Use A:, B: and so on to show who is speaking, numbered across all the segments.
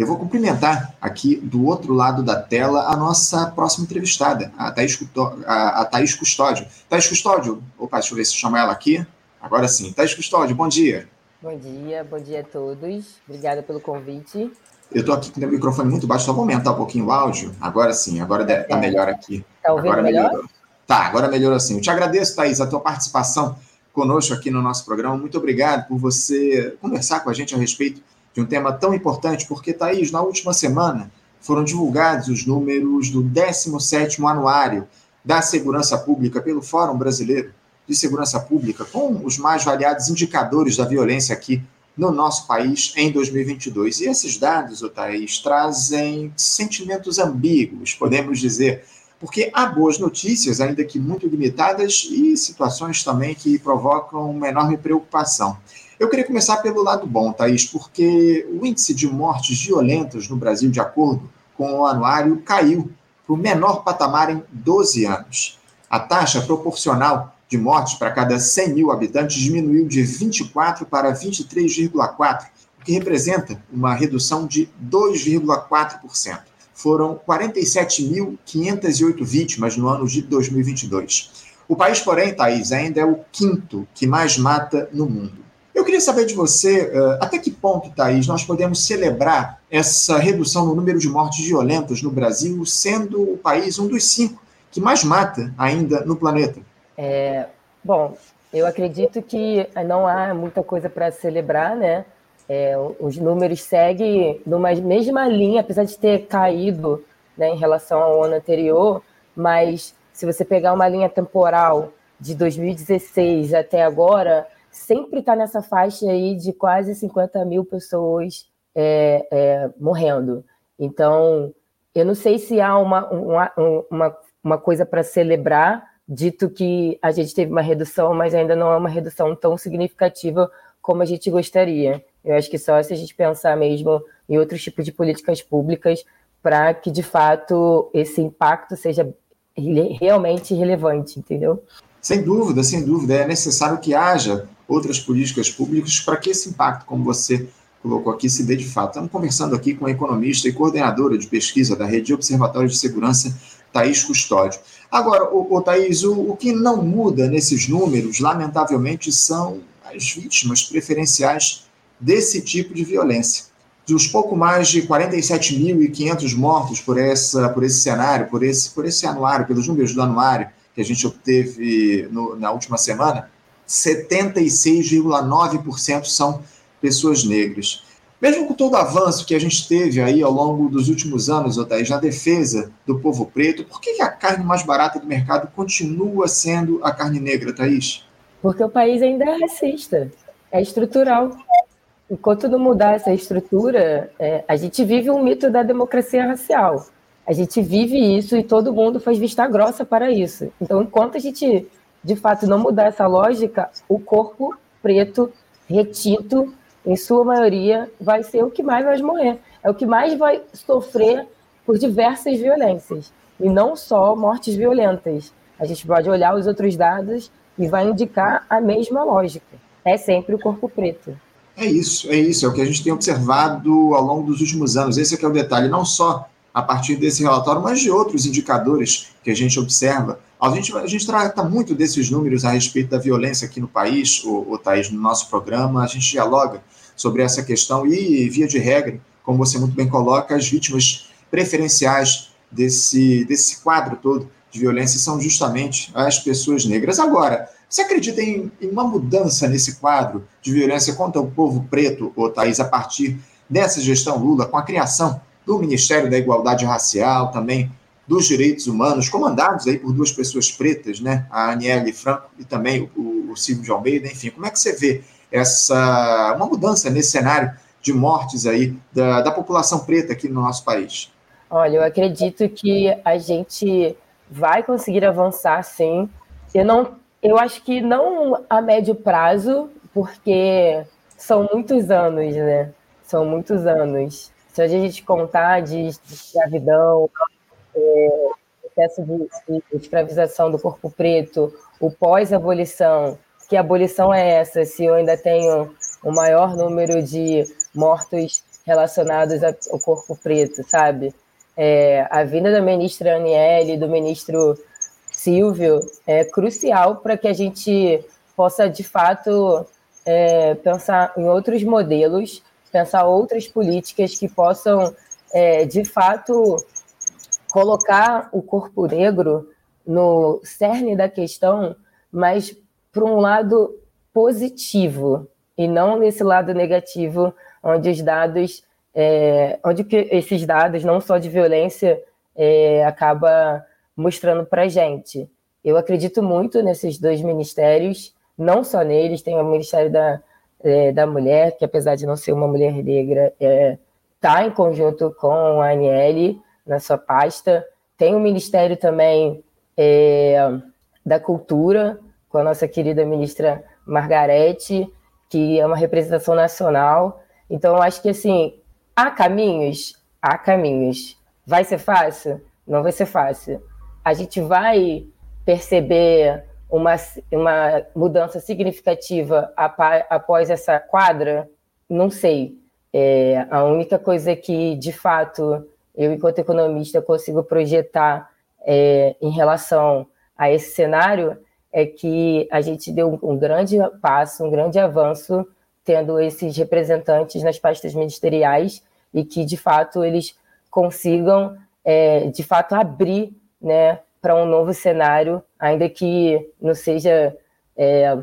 A: Eu vou cumprimentar aqui do outro lado da tela a nossa próxima entrevistada, a Thaís, a, a Thaís Custódio. Thaís Custódio, opa, deixa eu ver se chama ela aqui. Agora sim. Thaís Custódio, bom dia.
B: Bom dia, bom dia a todos. Obrigada pelo convite.
A: Eu estou aqui com o microfone muito baixo, só vou aumentar um pouquinho o áudio. Agora sim, agora está melhor aqui.
B: Está ouvindo agora melhor? Melhorou.
A: Tá, agora melhorou sim. Eu te agradeço, Thaís, a tua participação conosco aqui no nosso programa. Muito obrigado por você conversar com a gente a respeito de um tema tão importante, porque, Thaís, na última semana foram divulgados os números do 17º Anuário da Segurança Pública pelo Fórum Brasileiro de Segurança Pública, com os mais variados indicadores da violência aqui no nosso país em 2022. E esses dados, Otávio, trazem sentimentos ambíguos, podemos dizer, porque há boas notícias, ainda que muito limitadas, e situações também que provocam uma enorme preocupação. Eu queria começar pelo lado bom, Thaís, porque o índice de mortes violentas no Brasil, de acordo com o anuário, caiu para o menor patamar em 12 anos. A taxa proporcional de mortes para cada 100 mil habitantes diminuiu de 24 para 23,4, o que representa uma redução de 2,4%. Foram 47.508 vítimas no ano de 2022. O país, porém, Thaís, ainda é o quinto que mais mata no mundo. Queria saber de você, eh, até que ponto, Thaís, nós podemos celebrar essa redução no número de mortes violentas no Brasil, sendo o país um dos cinco que mais mata ainda no planeta?
B: É, bom, eu acredito que não há muita coisa para celebrar, né? É, os números seguem numa mesma linha, apesar de ter caído né, em relação ao ano anterior, mas se você pegar uma linha temporal de 2016 até agora, sempre está nessa faixa aí de quase 50 mil pessoas é, é, morrendo. Então, eu não sei se há uma, uma, uma, uma coisa para celebrar, dito que a gente teve uma redução, mas ainda não é uma redução tão significativa como a gente gostaria. Eu acho que só se a gente pensar mesmo em outros tipos de políticas públicas para que, de fato, esse impacto seja realmente relevante, entendeu?
A: Sem dúvida, sem dúvida. É necessário que haja outras políticas públicas para que esse impacto, como você colocou aqui, se dê de fato. Estamos conversando aqui com a economista e coordenadora de pesquisa da Rede Observatório de Segurança Thaís Custódio. Agora, o, o Thaís, o, o que não muda nesses números, lamentavelmente, são as vítimas preferenciais desse tipo de violência. Dos pouco mais de 47.500 mortos por, essa, por esse cenário, por esse, por esse anuário, pelos números do anuário que a gente obteve no, na última semana, 76,9% são pessoas negras. Mesmo com todo o avanço que a gente teve aí ao longo dos últimos anos, Otaís, na defesa do povo preto, por que a carne mais barata do mercado continua sendo a carne negra, Thaís?
B: Porque o país ainda é racista, é estrutural. Enquanto não mudar essa estrutura, é, a gente vive um mito da democracia racial. A gente vive isso e todo mundo faz vista grossa para isso. Então, enquanto a gente, de fato, não mudar essa lógica, o corpo preto, retinto, em sua maioria, vai ser o que mais vai morrer. É o que mais vai sofrer por diversas violências. E não só mortes violentas. A gente pode olhar os outros dados e vai indicar a mesma lógica. É sempre o corpo preto.
A: É isso, é isso. É o que a gente tem observado ao longo dos últimos anos. Esse é que é o detalhe. Não só a partir desse relatório, mas de outros indicadores que a gente observa. A gente, a gente trata muito desses números a respeito da violência aqui no país, o, o Thaís, no nosso programa, a gente dialoga sobre essa questão e, via de regra, como você muito bem coloca, as vítimas preferenciais desse, desse quadro todo de violência são justamente as pessoas negras. Agora, você acredita em, em uma mudança nesse quadro de violência contra o povo preto, ô Thaís, a partir dessa gestão Lula, com a criação do Ministério da Igualdade Racial, também dos Direitos Humanos, comandados aí por duas pessoas pretas, né, a Aniele Franco e também o, o Silvio de Almeida, enfim, como é que você vê essa uma mudança nesse cenário de mortes aí da, da população preta aqui no nosso país?
B: Olha, eu acredito que a gente vai conseguir avançar, sim. Eu não, eu acho que não a médio prazo, porque são muitos anos, né? São muitos anos se a gente contar de, de escravidão, é, processo de, de, escravização do corpo preto, o pós-abolição, que abolição é essa? Se eu ainda tenho o maior número de mortos relacionados ao corpo preto, sabe? É, a vinda da ministra Aniele, do ministro Silvio, é crucial para que a gente possa, de fato, é, pensar em outros modelos, pensar outras políticas que possam, é, de fato, colocar o corpo negro no cerne da questão, mas para um lado positivo e não nesse lado negativo, onde os dados, é, onde esses dados, não só de violência, é, acaba mostrando para gente. Eu acredito muito nesses dois ministérios, não só neles, tem o Ministério da, é, da Mulher, que apesar de não ser uma mulher negra, está é, em conjunto com a Aniele na sua pasta. Tem o Ministério também é, da Cultura, com a nossa querida ministra Margarete, que é uma representação nacional. Então, acho que, assim, há caminhos? Há caminhos. Vai ser fácil? Não vai ser fácil. A gente vai perceber uma, uma mudança significativa após essa quadra? Não sei. É, a única coisa que, de fato, eu, enquanto economista, consigo projetar é, em relação a esse cenário é que a gente deu um, grande passo, um grande avanço, tendo esses representantes nas pastas ministeriais e que, de fato, eles consigam, é, de fato, abrir né, para um novo cenário, ainda que não seja é,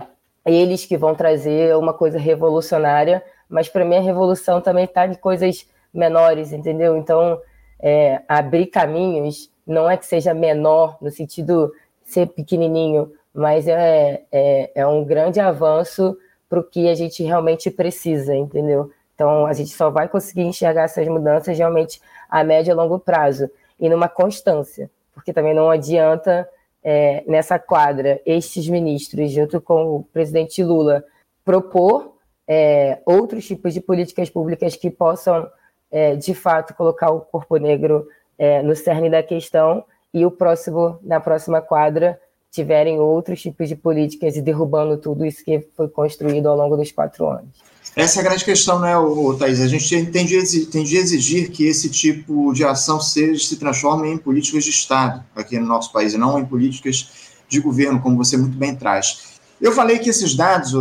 B: eles que vão trazer uma coisa revolucionária, mas para mim a revolução também está em coisas menores, entendeu? Então, é, abrir caminhos não é que seja menor no sentido ser pequenininho, mas é, é, é um grande avanço para o que a gente realmente precisa, entendeu? Então, a gente só vai conseguir enxergar essas mudanças realmente a médio e longo prazo e numa constância porque também não adianta é, nessa quadra estes ministros, junto com o presidente Lula, propor é, outros tipos de políticas públicas que possam, é, de fato, colocar o corpo negro é, no cerne da questão e o próximo, na próxima quadra, tiverem outros tipos de políticas e derrubando tudo isso que foi construído ao longo dos quatro anos.
A: Essa é a grande questão, né, Thaís? A gente tem de, tem de exigir que esse tipo de ação seja, se transforme em políticas de Estado aqui no nosso país, e não em políticas de governo, como você muito bem traz. Eu falei que esses dados,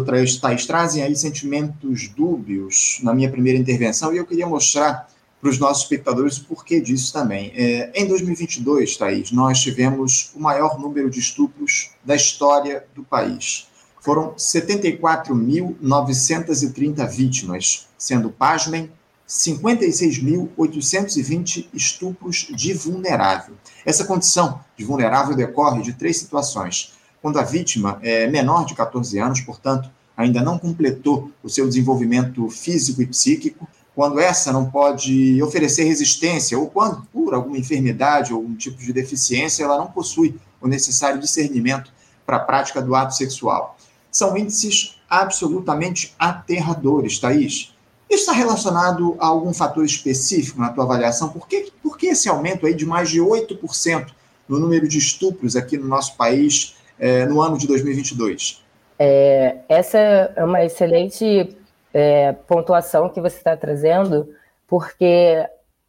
A: Thaís, trazem aí sentimentos dúbios na minha primeira intervenção, e eu queria mostrar para os nossos espectadores o porquê disso também. É, em 2022, Thaís, nós tivemos o maior número de estupros da história do país foram 74.930 vítimas, sendo, pasmem, 56.820 estupros de vulnerável. Essa condição de vulnerável decorre de três situações. Quando a vítima é menor de 14 anos, portanto, ainda não completou o seu desenvolvimento físico e psíquico, quando essa não pode oferecer resistência, ou quando, por alguma enfermidade ou algum tipo de deficiência, ela não possui o necessário discernimento para a prática do ato sexual são índices absolutamente aterradores, Thaís. Está relacionado a algum fator específico na tua avaliação? Por que, por que esse aumento aí de mais de 8% no número de estupros aqui no nosso país é, no ano de 2022?
B: É, essa é uma excelente é, pontuação que você está trazendo, porque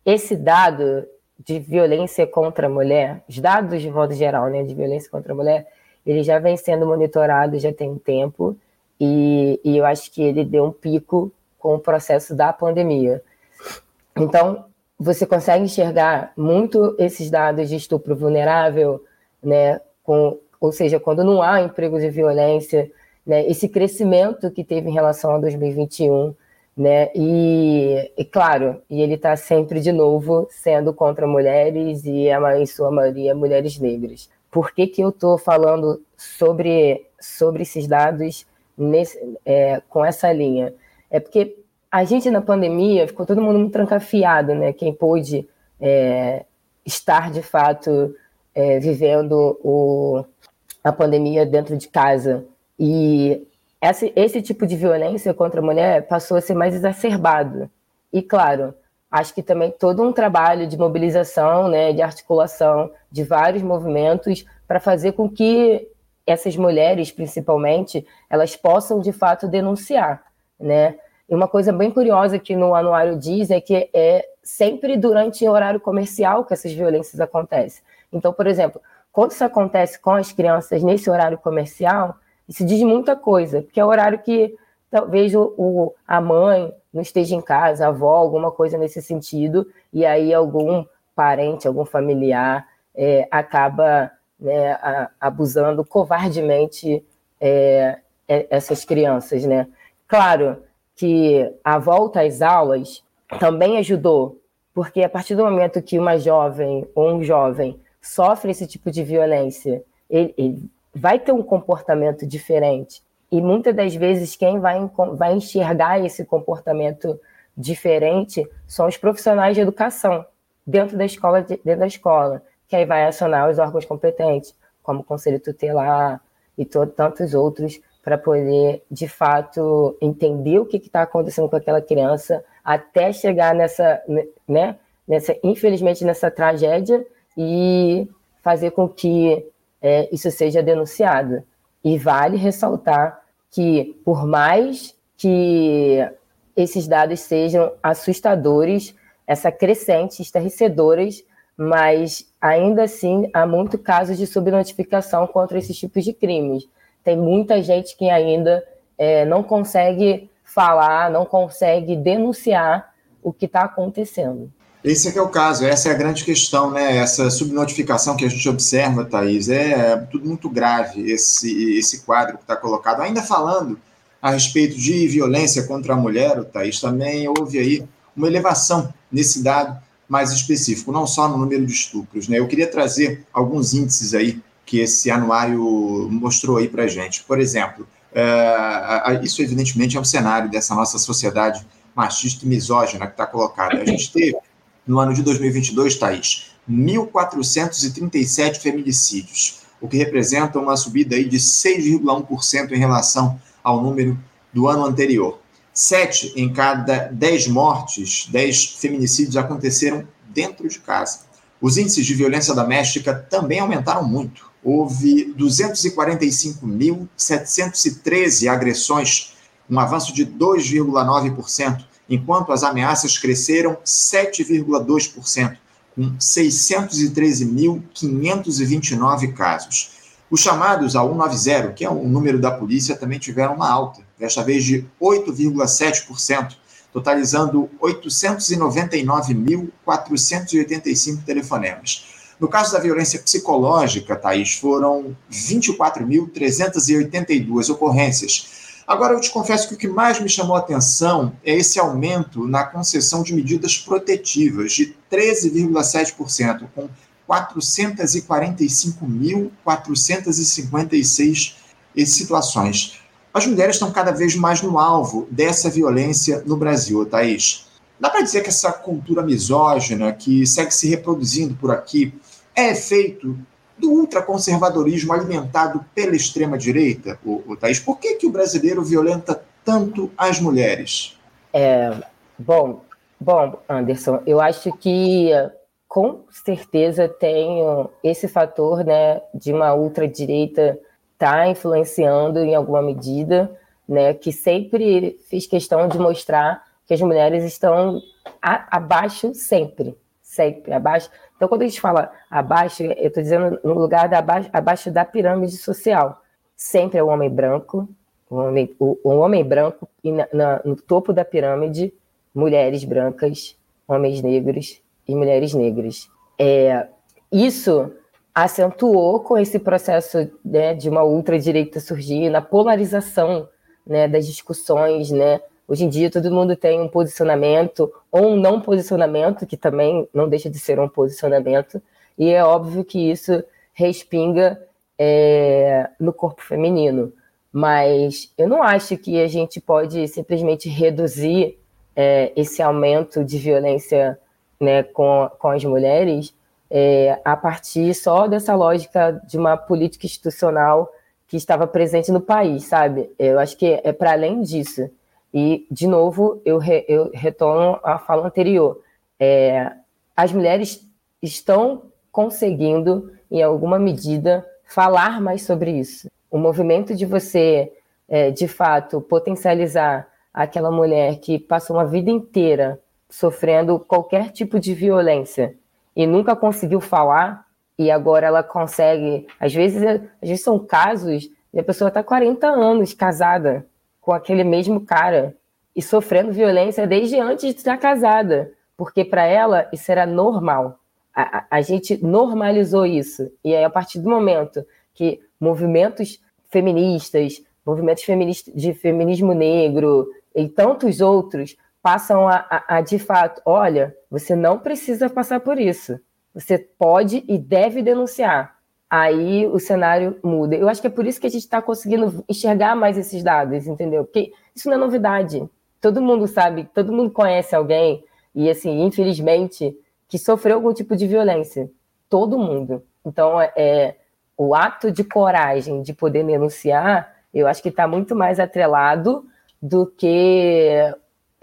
B: esse dado de violência contra a mulher, os dados de modo geral, né, de violência contra a mulher, ele já vem sendo monitorado já tem um tempo e, e eu acho que ele deu um pico com o processo da pandemia. Então, você consegue enxergar muito esses dados de estupro vulnerável, né, com, ou seja, quando não há empregos de violência, né, esse crescimento que teve em relação a 2021, né, e, e claro, e ele está sempre de novo sendo contra mulheres e, em sua maioria, mulheres negras por que, que eu estou falando sobre, sobre esses dados nesse, é, com essa linha? É porque a gente na pandemia ficou todo mundo muito trancafiado, né? Quem pôde é, estar de fato é, vivendo o, a pandemia dentro de casa. E esse, esse tipo de violência contra a mulher passou a ser mais exacerbado. E claro, acho que também todo um trabalho de mobilização, né, de articulação de vários movimentos para fazer com que essas mulheres, principalmente, elas possam de fato denunciar, né? E uma coisa bem curiosa que no anuário diz é que é sempre durante o horário comercial que essas violências acontecem. Então, por exemplo, quando isso acontece com as crianças nesse horário comercial, isso diz muita coisa, porque é o horário que talvez o, a mãe não esteja em casa, avó, alguma coisa nesse sentido, e aí algum parente, algum familiar é, acaba né, a, abusando covardemente é, essas crianças, né? Claro que a volta às aulas também ajudou, porque a partir do momento que uma jovem ou um jovem sofre esse tipo de violência, ele, ele vai ter um comportamento diferente. E muitas das vezes quem vai, vai enxergar esse comportamento diferente são os profissionais de educação dentro da escola, dentro da escola, que aí vai acionar os órgãos competentes, como o conselho tutelar e tantos outros, para poder, de fato, entender o que está acontecendo com aquela criança, até chegar nessa, né, nessa, infelizmente, nessa tragédia e fazer com que é, isso seja denunciado. E vale ressaltar que, por mais que esses dados sejam assustadores, essa crescente, estarrecedoras, mas ainda assim há muito casos de subnotificação contra esses tipos de crimes. Tem muita gente que ainda é, não consegue falar, não consegue denunciar o que está acontecendo.
A: Esse é que é o caso, essa é a grande questão, né? Essa subnotificação que a gente observa, Thaís, é, tudo muito grave, esse, esse quadro que está colocado. Ainda falando a respeito de violência contra a mulher, Thaís, também houve aí uma elevação nesse dado mais específico, não só no número de estupros. Né? Eu queria trazer alguns índices aí que esse anuário mostrou aí para gente. Por exemplo, é, isso evidentemente é um cenário dessa nossa sociedade machista e misógina que está colocada. A gente teve no ano de 2022, Thaís, 1.437 feminicídios, o que representa uma subida aí de 6,1% em relação ao número do ano anterior. Sete em cada dez mortes, dez feminicídios aconteceram dentro de casa. Os índices de violência doméstica também aumentaram muito. Houve 245.713 agressões, um avanço de 2,9% enquanto as ameaças cresceram 7,2%, com 613.529 casos. Os chamados a 190, que é o número da polícia, também tiveram uma alta, desta vez de 8,7%, totalizando 899.485 telefonemas. No caso da violência psicológica, Thaís, foram 24.382 ocorrências, Agora, eu te confesso que o que mais me chamou a atenção é esse aumento na concessão de medidas protetivas, de 13,7%, com 445.456 situações. As mulheres estão cada vez mais no alvo dessa violência no Brasil, Thaís. Dá para dizer que essa cultura misógina que segue se reproduzindo por aqui é efeito do ultraconservadorismo alimentado pela extrema-direita, o, o Thaís? Por que, que o brasileiro violenta tanto as mulheres?
B: É, bom, bom, Anderson, eu acho que com certeza tem esse fator né, de uma ultradireita tá influenciando em alguma medida, né, que sempre fiz questão de mostrar que as mulheres estão a, abaixo sempre, sempre abaixo então, quando a gente fala abaixo, eu estou dizendo no lugar da abaixo, abaixo da pirâmide social. Sempre é o homem branco, o homem, o, o homem branco, e na, na, no topo da pirâmide, mulheres brancas, homens negros e mulheres negras. É, isso acentuou com esse processo né, de uma ultradireita surgir, na polarização né, das discussões, né, Hoje em dia todo mundo tem um posicionamento ou um não posicionamento, que também não deixa de ser um posicionamento, e é óbvio que isso respinga é, no corpo feminino. Mas eu não acho que a gente pode simplesmente reduzir é, esse aumento de violência né, com, com as mulheres é, a partir só dessa lógica de uma política institucional que estava presente no país, sabe? Eu acho que é para além disso. E, de novo, eu, re, eu retorno à fala anterior. É, as mulheres estão conseguindo, em alguma medida, falar mais sobre isso. O movimento de você, é, de fato, potencializar aquela mulher que passou uma vida inteira sofrendo qualquer tipo de violência e nunca conseguiu falar, e agora ela consegue. Às vezes, às vezes são casos de a pessoa estar tá 40 anos casada com aquele mesmo cara e sofrendo violência desde antes de estar casada, porque para ela isso era normal. A, a, a, gente normalizou isso. E aí, a partir do momento que movimentos feministas, movimentos feministas de feminismo negro e tantos outros passam a, a, a, de fato, olha, você não precisa passar por isso. Você pode e deve denunciar. Aí o cenário muda. Eu acho que é por isso que a gente está conseguindo enxergar mais esses dados, entendeu? Porque isso não é novidade. Todo mundo sabe, todo mundo conhece alguém, e assim, infelizmente, que sofreu algum tipo de violência. Todo mundo. Então, é, é o ato de coragem de poder denunciar, eu acho que está muito mais atrelado do que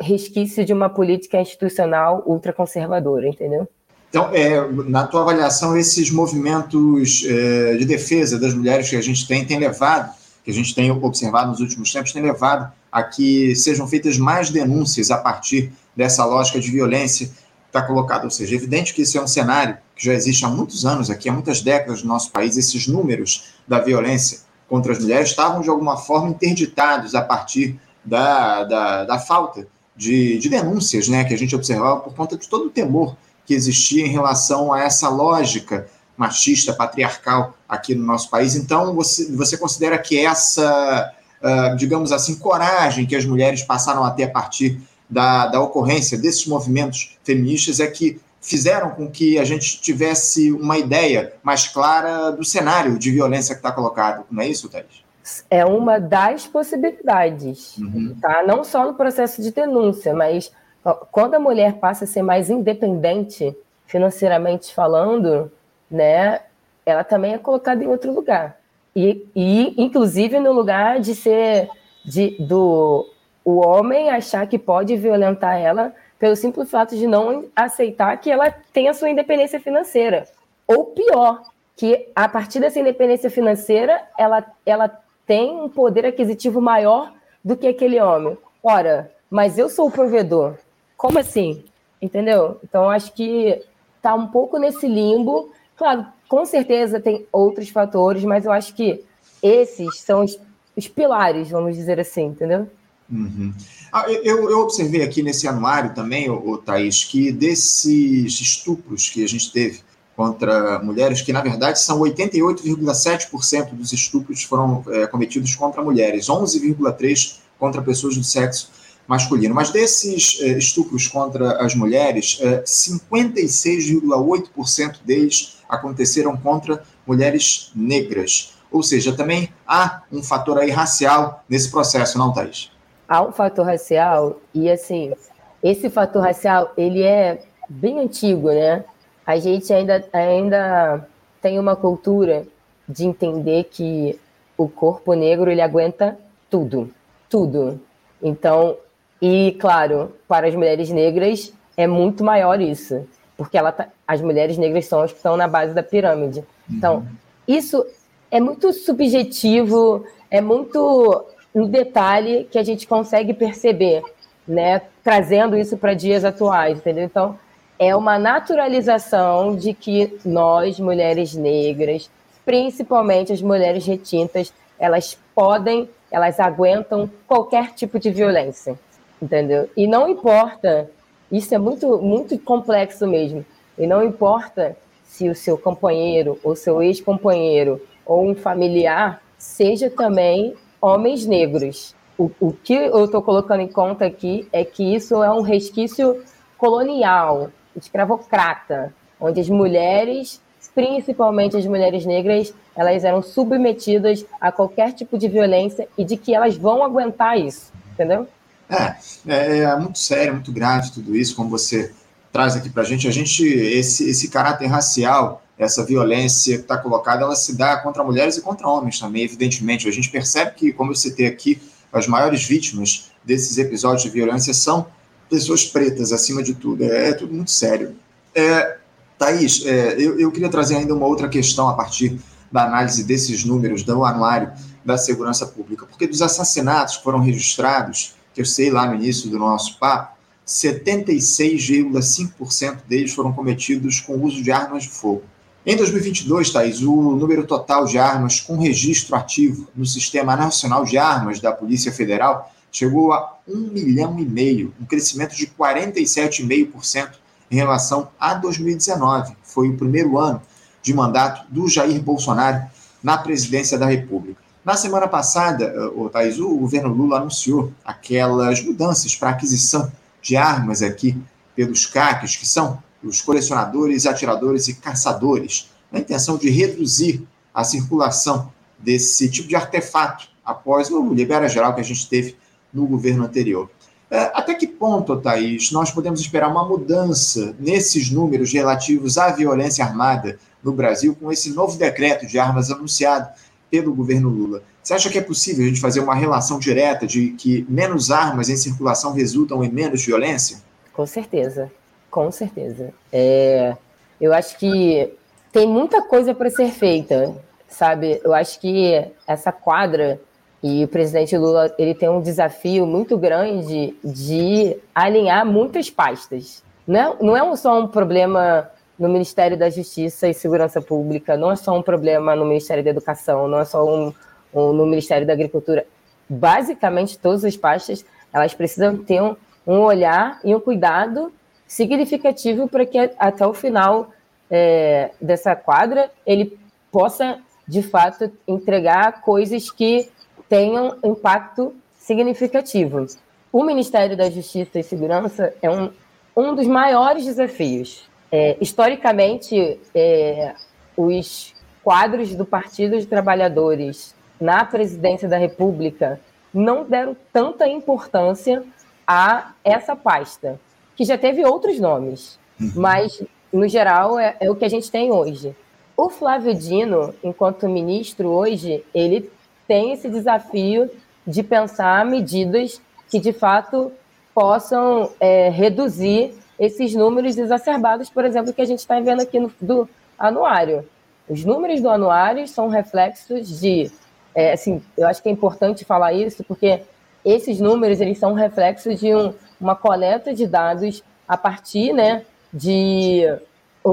B: resquício de uma política institucional ultraconservadora, entendeu?
A: Então, é, na tua avaliação, esses movimentos é, de defesa das mulheres que a gente tem, tem levado, que a gente tem observado nos últimos tempos, tem levado a que sejam feitas mais denúncias a partir dessa lógica de violência que está colocada. Ou seja, é evidente que esse é um cenário que já existe há muitos anos aqui, há muitas décadas no nosso país, esses números da violência contra as mulheres estavam, de alguma forma, interditados a partir da, da, da falta de, de denúncias né, que a gente observava por conta de todo o temor que existia em relação a essa lógica machista, patriarcal aqui no nosso país. Então, você, você considera que essa, uh, digamos assim, coragem que as mulheres passaram a ter a partir da, da ocorrência desses movimentos feministas é que fizeram com que a gente tivesse uma ideia mais clara do cenário de violência que está colocado. Não é isso, Thais?
B: é uma das possibilidades, uhum. tá? Não só no processo de denúncia, mas quando a mulher passa a ser mais independente financeiramente falando, né, ela também é colocada em outro lugar. E, e inclusive no lugar de ser de, do o homem achar que pode violentar ela pelo simples fato de não aceitar que ela tem a sua independência financeira. Ou pior, que a partir dessa independência financeira, ela, ela tem um poder aquisitivo maior do que aquele homem. Ora, mas eu sou o provedor. Como assim? Entendeu? Então, acho que está um pouco nesse limbo. Claro, com certeza tem outros fatores, mas eu acho que esses são os, os pilares, vamos dizer assim, entendeu?
A: Uhum. Ah, eu, eu, observei aqui nesse anuário também, o Thaís, que desses estupros que a gente teve contra mulheres, que na verdade são 88,7% dos estupros foram é, cometidos contra mulheres, 11,3% contra pessoas do sexo masculino. Mas desses é, estupros contra as mulheres, é, 56,8% deles aconteceram contra mulheres negras. Ou seja, também há um fator aí racial nesse processo, não, Thaís?
B: Há um fator racial, e assim, esse fator racial, ele é bem antigo, né? a gente ainda, ainda tem uma cultura de entender que o corpo negro ele aguenta tudo, tudo. Então, e claro, para as mulheres negras é muito maior isso, porque ela tá, as mulheres negras são as que estão na base da pirâmide. Então, uhum. isso é muito subjetivo, é muito no detalhe que a gente consegue perceber, né? Trazendo isso para dias atuais, entendeu? Então, é uma naturalização de que nós, mulheres negras, principalmente as mulheres retintas, elas podem, elas aguentam qualquer tipo de violência, entendeu? E não importa, isso é muito, muito complexo mesmo, e não importa se o seu companheiro, ou seu ex-companheiro, ou um familiar, seja também homens negros. O, o que eu estou colocando em conta aqui é que isso é um resquício colonial, escravocrata, onde as mulheres, principalmente as mulheres negras, elas eram submetidas a qualquer tipo de violência e de que elas vão aguentar isso, entendeu?
A: É, é, é muito sério, muito grave tudo isso, como você traz aqui para a gente. A gente, esse, esse caráter racial, essa violência que está colocada, ela se dá contra mulheres e contra homens também, evidentemente. A gente percebe que, como eu citei aqui, as maiores vítimas desses episódios de violência são pessoas pretas, acima de tudo. É, é tudo muito sério. É, Thaís, é, eu, eu queria trazer ainda uma outra questão a partir da análise desses números do anuário da segurança pública, porque dos assassinatos que foram registrados que eu sei lá no início do nosso papo, 76,5% deles foram cometidos com uso de armas de fogo. Em 2022, Thais, o número total de armas com registro ativo no Sistema Nacional de Armas da Polícia Federal chegou a 1 milhão e meio, um crescimento de 47,5% em relação a 2019. Foi o primeiro ano de mandato do Jair Bolsonaro na presidência da República. Na semana passada, eh, o Thais, o governo Lula anunciou aquelas mudanças para aquisição de armas aqui pelos CACs, que são os colecionadores, atiradores e caçadores, na intenção de reduzir a circulação desse tipo de artefato após o libera geral que a gente teve no governo anterior. É, até que ponto, Thaís, nós podemos esperar uma mudança nesses números relativos à violência armada no Brasil com esse novo decreto de armas anunciado pelo governo Lula? Você acha que é possível a gente fazer uma relação direta de que menos armas em circulação resultam em menos violência?
B: Com certeza, com certeza. É, eu acho que tem muita coisa para ser feita, sabe? Eu acho que essa quadra e o presidente Lula ele tem um desafio muito grande de alinhar muitas pastas. Não é, não é só um problema no Ministério da Justiça e Segurança Pública, não é só um problema no Ministério da Educação, não é só um, um no Ministério da Agricultura. Basicamente, todas as pastas elas precisam ter um, um olhar e um cuidado significativo para que até o final é, dessa quadra ele possa de fato entregar coisas que tenham impacto significativo. O Ministério da Justiça e Segurança é um, um dos maiores desafios. É, historicamente, é, os quadros do Partido dos Trabalhadores na presidência da República não deram tanta importância a essa pasta, que já teve outros nomes, uhum. mas, no geral, é, é o que a gente tem hoje. O Flávio Dino, enquanto ministro hoje, ele tem esse desafio de pensar medidas que, de fato, possam é, reduzir esses números exacerbados, por exemplo, que a gente está vendo aqui no, do anuário. Os números do anuário são reflexos de, é, assim, eu acho que é importante falar isso, porque esses números eles são reflexos de um, uma coleta de dados a partir, né, de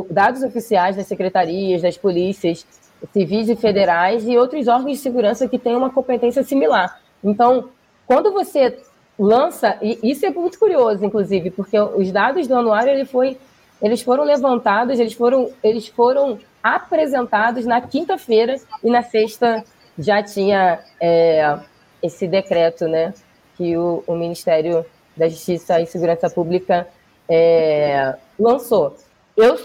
B: dados oficiais das secretarias, das polícias, civis e federais e outros órgãos de segurança que têm uma competência similar. Então, quando você lança, e isso é muito curioso, inclusive, porque os dados do anuário ele foi, eles foram levantados, eles foram, eles foram apresentados na quinta-feira e na sexta já tinha é, esse decreto, né, que o, o, Ministério da Justiça e Segurança Pública é, lançou. Eu,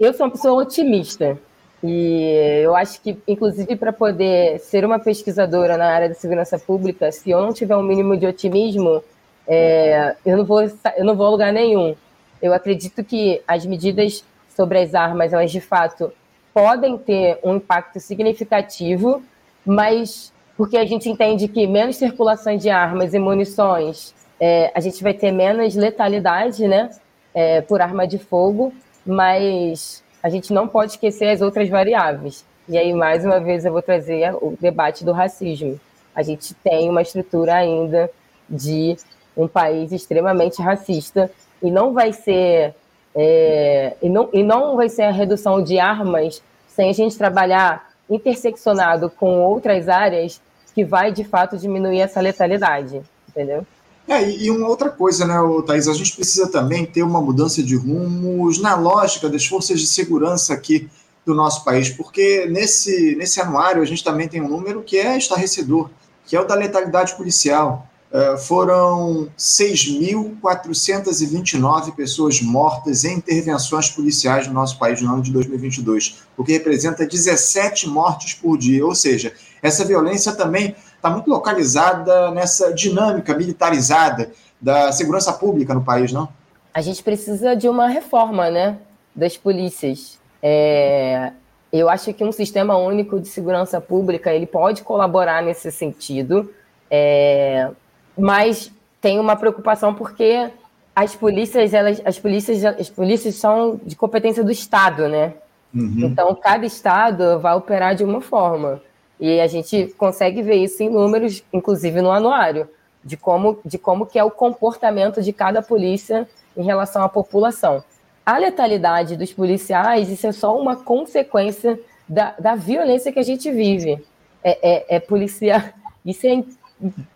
B: eu sou uma pessoa otimista, e eu acho que, inclusive, para poder ser uma pesquisadora na área da segurança pública, se eu não tiver um mínimo de otimismo, é, eu, não vou, eu não vou a lugar nenhum. Eu acredito que as medidas sobre as armas, elas de fato podem ter um impacto significativo, mas porque a gente entende que menos circulação de armas e munições, é, a gente vai ter menos letalidade, né, é, por arma de fogo, mas a gente não pode esquecer as outras variáveis. E aí, mais uma vez, eu vou trazer o debate do racismo. A gente tem uma estrutura ainda de um país extremamente racista e não vai ser é, e, não, e não vai ser a redução de armas sem a gente trabalhar interseccionado com outras áreas que vai de fato diminuir essa letalidade, entendeu?
A: É, e uma outra coisa, né, Thaís, a gente precisa também ter uma mudança de rumos na lógica das forças de segurança aqui do nosso país, porque nesse, nesse anuário a gente também tem um número que é estarrecedor, que é o da letalidade policial. Uh, foram 6.429 pessoas mortas em intervenções policiais no nosso país no ano de 2022, o que representa 17 mortes por dia. Ou seja, essa violência também está muito localizada nessa dinâmica militarizada da segurança pública no país, não?
B: A gente precisa de uma reforma, né, das polícias. É, eu acho que um sistema único de segurança pública ele pode colaborar nesse sentido, é, mas tem uma preocupação porque as polícias, elas, as polícias, as polícias são de competência do Estado, né? Uhum. Então cada estado vai operar de uma forma. E a gente consegue ver isso em números, inclusive no anuário. de como, de como que é o comportamento de cada polícia em relação à população. A letalidade dos policiais, isso é só uma consequência da, da violência que a gente vive. É, é, é policial, isso é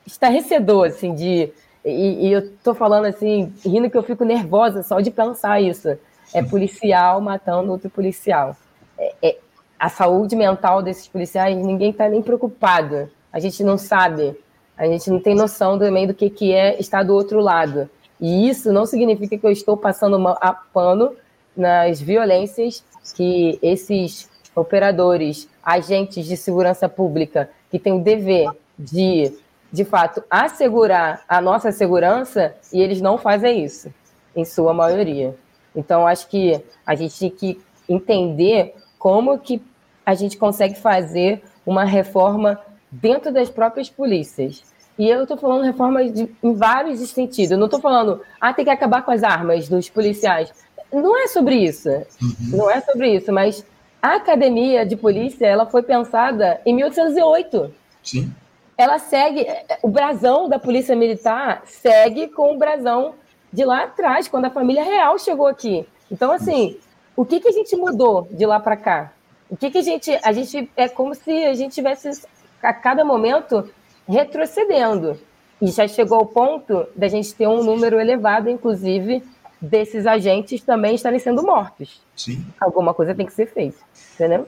B: estarrecedor, assim, de... E, e eu estou falando assim, rindo que eu fico nervosa só de pensar isso. É policial matando outro policial. É, é, a saúde mental desses policiais, ninguém está nem preocupado. A gente não sabe, a gente não tem noção também do que, que é estar do outro lado. E isso não significa que eu estou passando a pano nas violências que esses operadores, agentes de segurança pública, que têm o dever de, de fato, assegurar a nossa segurança, e eles não fazem isso, em sua maioria. Então, acho que a gente tem que entender como que a gente consegue fazer uma reforma dentro das próprias polícias. E eu estou falando reforma de, em vários sentidos. Eu não estou falando, ah, tem que acabar com as armas dos policiais. Não é sobre isso. Uhum. Não é sobre isso, mas a academia de polícia ela foi pensada em 1808.
A: Sim.
B: Ela segue, o brasão da polícia militar segue com o brasão de lá atrás, quando a família real chegou aqui. Então, assim, o que, que a gente mudou de lá para cá? O que, que a gente. A gente é como se a gente tivesse a cada momento retrocedendo. E já chegou ao ponto da gente ter um número elevado, inclusive, desses agentes também estarem sendo mortos.
A: Sim.
B: Alguma coisa tem que ser feita, entendeu?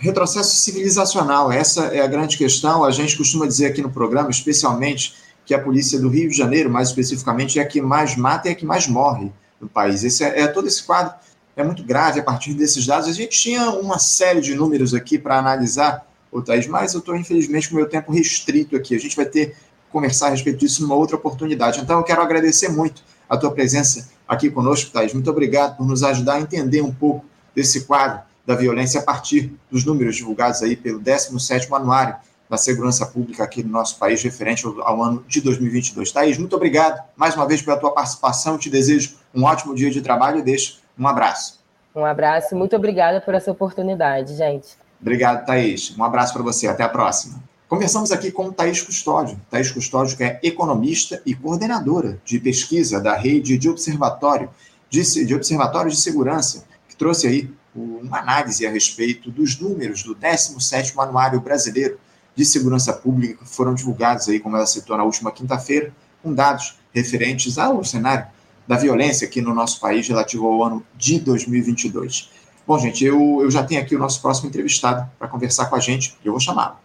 A: Retro, retrocesso civilizacional, essa é a grande questão. A gente costuma dizer aqui no programa, especialmente, que a polícia do Rio de Janeiro, mais especificamente, é a que mais mata e é a que mais morre no país. Esse é, é todo esse quadro é muito grave a partir desses dados. A gente tinha uma série de números aqui para analisar, o Thaís, mas eu estou, infelizmente, com o meu tempo restrito aqui. A gente vai ter que conversar a respeito disso numa outra oportunidade. Então, eu quero agradecer muito a tua presença aqui conosco, Thaís. Muito obrigado por nos ajudar a entender um pouco desse quadro da violência a partir dos números divulgados aí pelo 17º Anuário da Segurança Pública aqui no nosso país, referente ao, ao ano de 2022. Thaís, muito obrigado mais uma vez pela tua participação. Te desejo um ótimo dia de trabalho e deixo um abraço.
B: Um abraço, muito obrigada por essa oportunidade, gente.
A: Obrigado, Thaís. Um abraço para você, até a próxima. Conversamos aqui com Thaís Custódio. Thaís Custódio, que é economista e coordenadora de pesquisa da rede de observatório de, de observatórios de segurança, que trouxe aí uma análise a respeito dos números do 17º Anuário Brasileiro de Segurança Pública, que foram divulgados aí, como ela citou na última quinta-feira, com dados referentes ao cenário da violência aqui no nosso país relativo ao ano de 2022. Bom, gente, eu, eu já tenho aqui o nosso próximo entrevistado para conversar com a gente eu vou chamá-lo.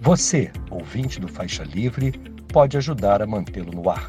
C: Você, ouvinte do Faixa Livre, pode ajudar a mantê-lo no ar.